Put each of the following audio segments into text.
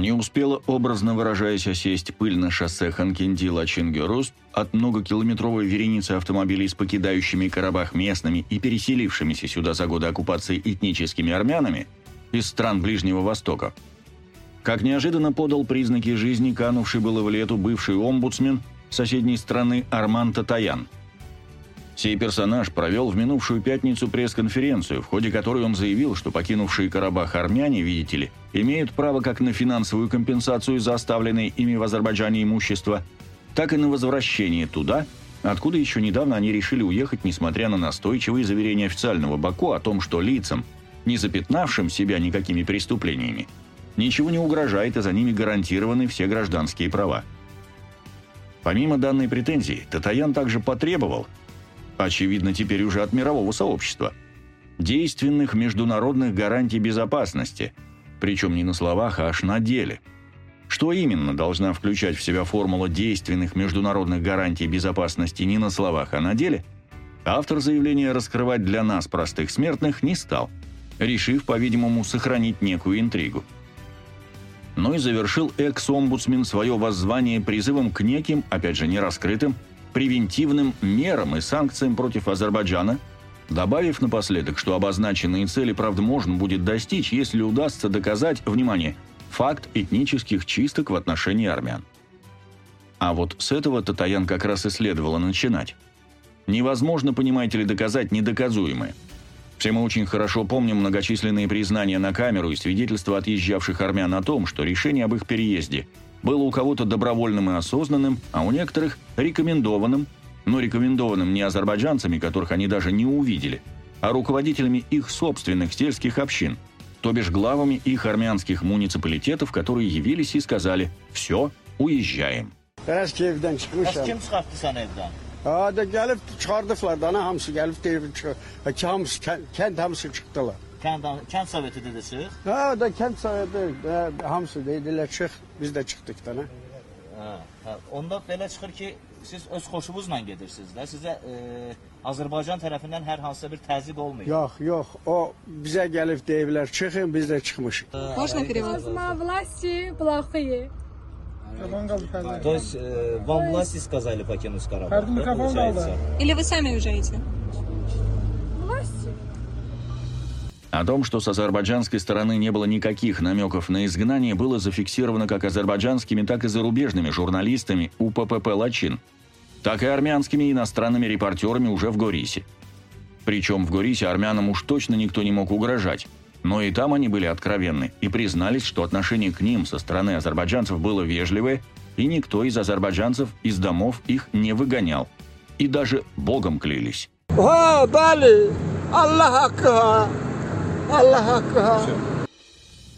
Не успела, образно выражаясь, осесть пыль на шоссе Ханкинди-Лачингерус от многокилометровой вереницы автомобилей с покидающими Карабах местными и переселившимися сюда за годы оккупации этническими армянами из стран Ближнего Востока. Как неожиданно подал признаки жизни, канувший было в лету бывший омбудсмен соседней страны Арман Татаян – Сей персонаж провел в минувшую пятницу пресс-конференцию, в ходе которой он заявил, что покинувшие Карабах армяне, видите ли, имеют право как на финансовую компенсацию за оставленное ими в Азербайджане имущество, так и на возвращение туда, откуда еще недавно они решили уехать, несмотря на настойчивые заверения официального Баку о том, что лицам, не запятнавшим себя никакими преступлениями, ничего не угрожает и за ними гарантированы все гражданские права. Помимо данной претензии, Татаян также потребовал, очевидно теперь уже от мирового сообщества, действенных международных гарантий безопасности, причем не на словах, а аж на деле. Что именно должна включать в себя формула действенных международных гарантий безопасности не на словах, а на деле, автор заявления раскрывать для нас, простых смертных, не стал, решив, по-видимому, сохранить некую интригу. Но и завершил экс-омбудсмен свое воззвание призывом к неким, опять же, нераскрытым, превентивным мерам и санкциям против Азербайджана, добавив напоследок, что обозначенные цели, правда, можно будет достичь, если удастся доказать, внимание, факт этнических чисток в отношении армян. А вот с этого Татаян как раз и следовало начинать. Невозможно, понимаете ли, доказать недоказуемое. Все мы очень хорошо помним многочисленные признания на камеру и свидетельства отъезжавших армян о том, что решение об их переезде – было у кого-то добровольным и осознанным, а у некоторых рекомендованным, но рекомендованным не азербайджанцами, которых они даже не увидели, а руководителями их собственных сельских общин, то бишь главами их армянских муниципалитетов, которые явились и сказали «все, уезжаем». Biraz evdən çıxmışam. Kim çıxartdı səni evdən? Ha da gəlib çıxardıblar da, ana hamısı gəlib deyib çıx. Ki hamısı kənd, kənd hamısı çıxdılar. Kənd, kənd soveti dedi çıx. Ha da kənd sayıdı, hamısı dedilər çıx, biz də çıxdıq da. nə? Hə, hə. Onda belə çıxır ki, siz öz xoşunuzla gedirsiniz də. Sizə e, Azərbaycan tərəfindən hər hansısa bir təzyiq olmayıb. Yox, yox, o bizə gəlib deyiblər çıxın, biz də çıxmışıq. Можно перевод? власти плохие. То есть э, вам власти сказали покинуть Карабах, Каждый да, микрофон получается? дал, Или вы сами уезжаете? О том, что с азербайджанской стороны не было никаких намеков на изгнание, было зафиксировано как азербайджанскими, так и зарубежными журналистами УППП «Лачин», так и армянскими иностранными репортерами уже в Горисе. Причем в Горисе армянам уж точно никто не мог угрожать, но и там они были откровенны и признались, что отношение к ним со стороны азербайджанцев было вежливое, и никто из азербайджанцев из домов их не выгонял. И даже Богом клялись. Ha, bəli. Allah haqqı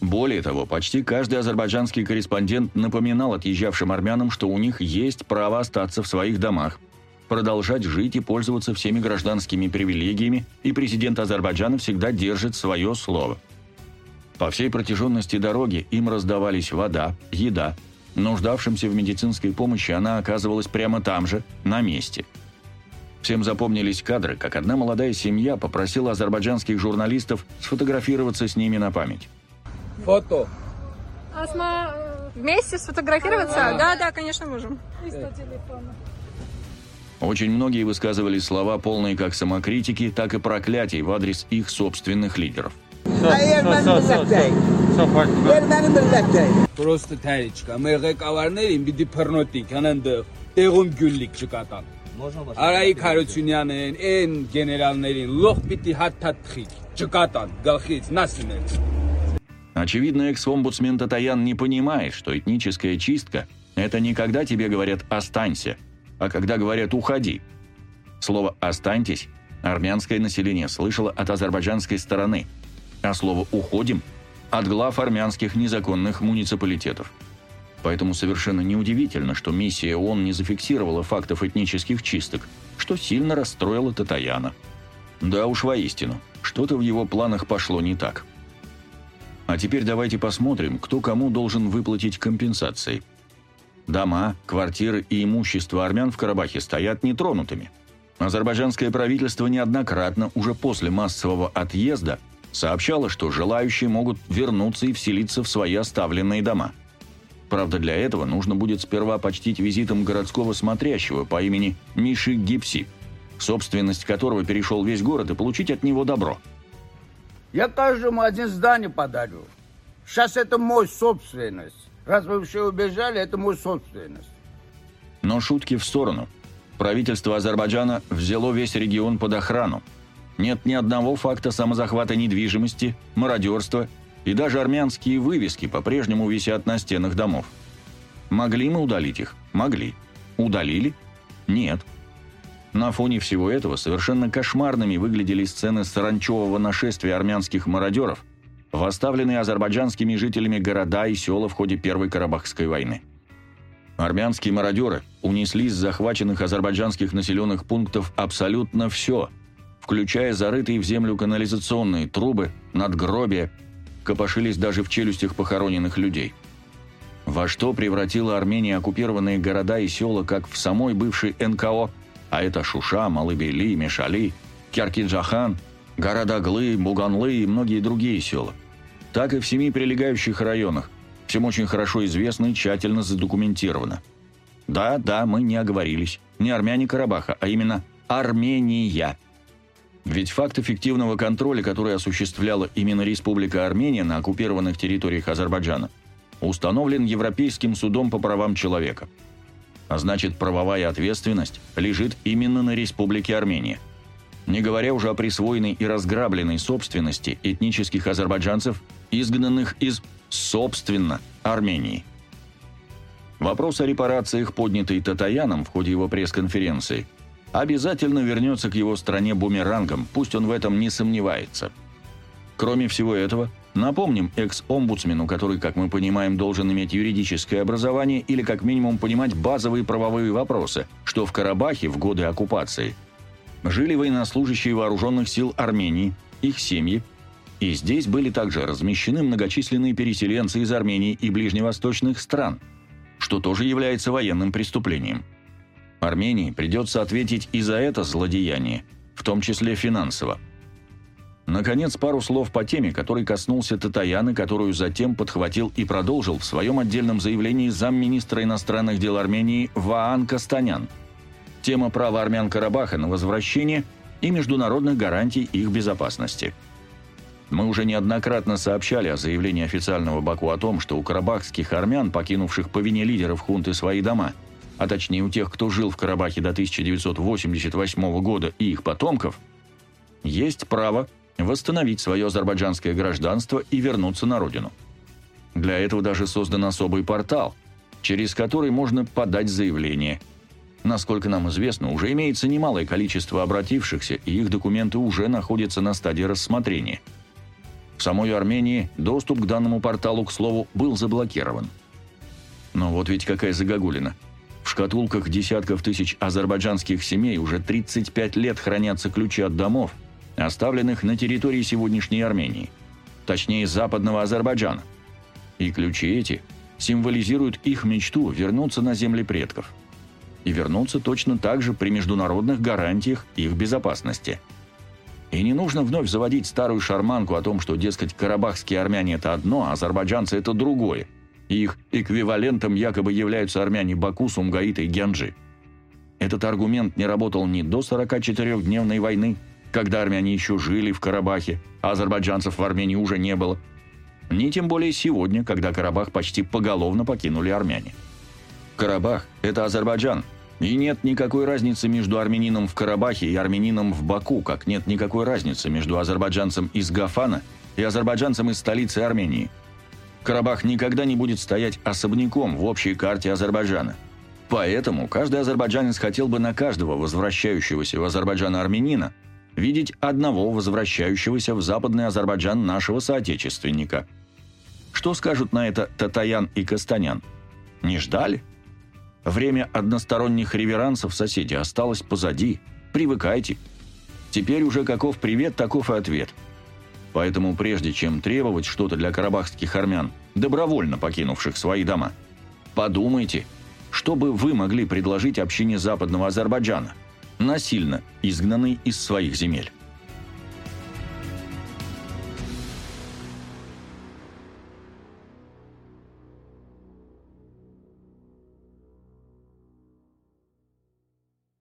Более того, почти каждый азербайджанский корреспондент напоминал отъезжавшим армянам, что у них есть право остаться в своих домах, продолжать жить и пользоваться всеми гражданскими привилегиями, и президент Азербайджана всегда держит свое слово. По всей протяженности дороги им раздавались вода, еда. Нуждавшимся в медицинской помощи она оказывалась прямо там же, на месте. Всем запомнились кадры, как одна молодая семья попросила азербайджанских журналистов сфотографироваться с ними на память. Foto. Асма э, Вместе сфотографироваться? Да, да, конечно, можем. листа телефона. Очень многие высказывали слова, полные как самокритики, так и проклятий в адрес их собственных лидеров. Erməni millətdəyik. Erməni millətdəyik. Просто təriçka. Մեղեկավարներին պիտի փռնոտիկ, հանանդıq, տեղում գյուլլիկ չկատան։ Можно başka? Արայիկ Հարությունյանին, այն գեներալներին լող պիտի հաթաթխիկ, չկատան, գլխից նասինել։ Очевидно, экс-омбудсмен Татаян не понимает, что этническая чистка – это не когда тебе говорят «останься», а когда говорят «уходи». Слово «останьтесь» армянское население слышало от азербайджанской стороны, а слово «уходим» – от глав армянских незаконных муниципалитетов. Поэтому совершенно неудивительно, что миссия ООН не зафиксировала фактов этнических чисток, что сильно расстроило Татаяна. Да уж воистину, что-то в его планах пошло не так. А теперь давайте посмотрим, кто кому должен выплатить компенсации. Дома, квартиры и имущество армян в Карабахе стоят нетронутыми. Азербайджанское правительство неоднократно уже после массового отъезда сообщало, что желающие могут вернуться и вселиться в свои оставленные дома. Правда, для этого нужно будет сперва почтить визитом городского смотрящего по имени Миши Гипси, собственность которого перешел весь город, и получить от него добро. Я каждому один здание подарю. Сейчас это мой собственность. Раз вы все убежали, это мой собственность. Но шутки в сторону. Правительство Азербайджана взяло весь регион под охрану. Нет ни одного факта самозахвата недвижимости, мародерства и даже армянские вывески по-прежнему висят на стенах домов. Могли мы удалить их? Могли. Удалили? Нет. На фоне всего этого совершенно кошмарными выглядели сцены саранчевого нашествия армянских мародеров, восставленные азербайджанскими жителями города и села в ходе Первой Карабахской войны. Армянские мародеры унесли с захваченных азербайджанских населенных пунктов абсолютно все, включая зарытые в землю канализационные трубы, надгробия, копошились даже в челюстях похороненных людей. Во что превратила Армения оккупированные города и села как в самой бывшей НКО, а это Шуша, Малыбели, Мешали, Кяркиджахан, города Глы, Буганлы и многие другие села, так и в семи прилегающих районах, всем очень хорошо известно и тщательно задокументировано. Да, да, мы не оговорились. Не армяне Карабаха, а именно Армения – ведь факт эффективного контроля, который осуществляла именно Республика Армения на оккупированных территориях Азербайджана, установлен Европейским судом по правам человека. А значит, правовая ответственность лежит именно на Республике Армения. Не говоря уже о присвоенной и разграбленной собственности этнических азербайджанцев, изгнанных из, собственно, Армении. Вопрос о репарациях, поднятый Татаяном в ходе его пресс-конференции – обязательно вернется к его стране бумерангом, пусть он в этом не сомневается. Кроме всего этого, напомним экс-омбудсмену, который, как мы понимаем, должен иметь юридическое образование или как минимум понимать базовые правовые вопросы, что в Карабахе в годы оккупации жили военнослужащие вооруженных сил Армении, их семьи, и здесь были также размещены многочисленные переселенцы из Армении и ближневосточных стран, что тоже является военным преступлением. Армении придется ответить и за это злодеяние, в том числе финансово. Наконец, пару слов по теме, который коснулся Татаяны, которую затем подхватил и продолжил в своем отдельном заявлении замминистра иностранных дел Армении Ваан Кастанян. Тема права армян Карабаха на возвращение и международных гарантий их безопасности. Мы уже неоднократно сообщали о заявлении официального Баку о том, что у карабахских армян, покинувших по вине лидеров хунты свои дома – а точнее у тех, кто жил в Карабахе до 1988 года и их потомков, есть право восстановить свое азербайджанское гражданство и вернуться на родину. Для этого даже создан особый портал, через который можно подать заявление. Насколько нам известно, уже имеется немалое количество обратившихся, и их документы уже находятся на стадии рассмотрения. В самой Армении доступ к данному порталу, к слову, был заблокирован. Но вот ведь какая загогулина – в шкатулках десятков тысяч азербайджанских семей уже 35 лет хранятся ключи от домов, оставленных на территории сегодняшней Армении, точнее западного Азербайджана. И ключи эти символизируют их мечту вернуться на земли предков. И вернуться точно так же при международных гарантиях их безопасности. И не нужно вновь заводить старую шарманку о том, что, дескать, карабахские армяне – это одно, а азербайджанцы – это другое – их эквивалентом якобы являются армяне Баку, Сумгаита и Гянджи. Этот аргумент не работал ни до 44-дневной войны, когда армяне еще жили в Карабахе, а азербайджанцев в Армении уже не было, ни тем более сегодня, когда Карабах почти поголовно покинули армяне. Карабах – это Азербайджан, и нет никакой разницы между армянином в Карабахе и армянином в Баку, как нет никакой разницы между азербайджанцем из Гафана и азербайджанцем из столицы Армении – Карабах никогда не будет стоять особняком в общей карте Азербайджана. Поэтому каждый азербайджанец хотел бы на каждого возвращающегося в Азербайджан армянина видеть одного возвращающегося в Западный Азербайджан нашего соотечественника. Что скажут на это Татаян и Кастанян? Не ждали? Время односторонних реверансов соседей осталось позади. Привыкайте. Теперь уже каков привет, таков и ответ – Поэтому прежде чем требовать что-то для карабахских армян, добровольно покинувших свои дома, подумайте, что бы вы могли предложить общине Западного Азербайджана, насильно изгнанной из своих земель.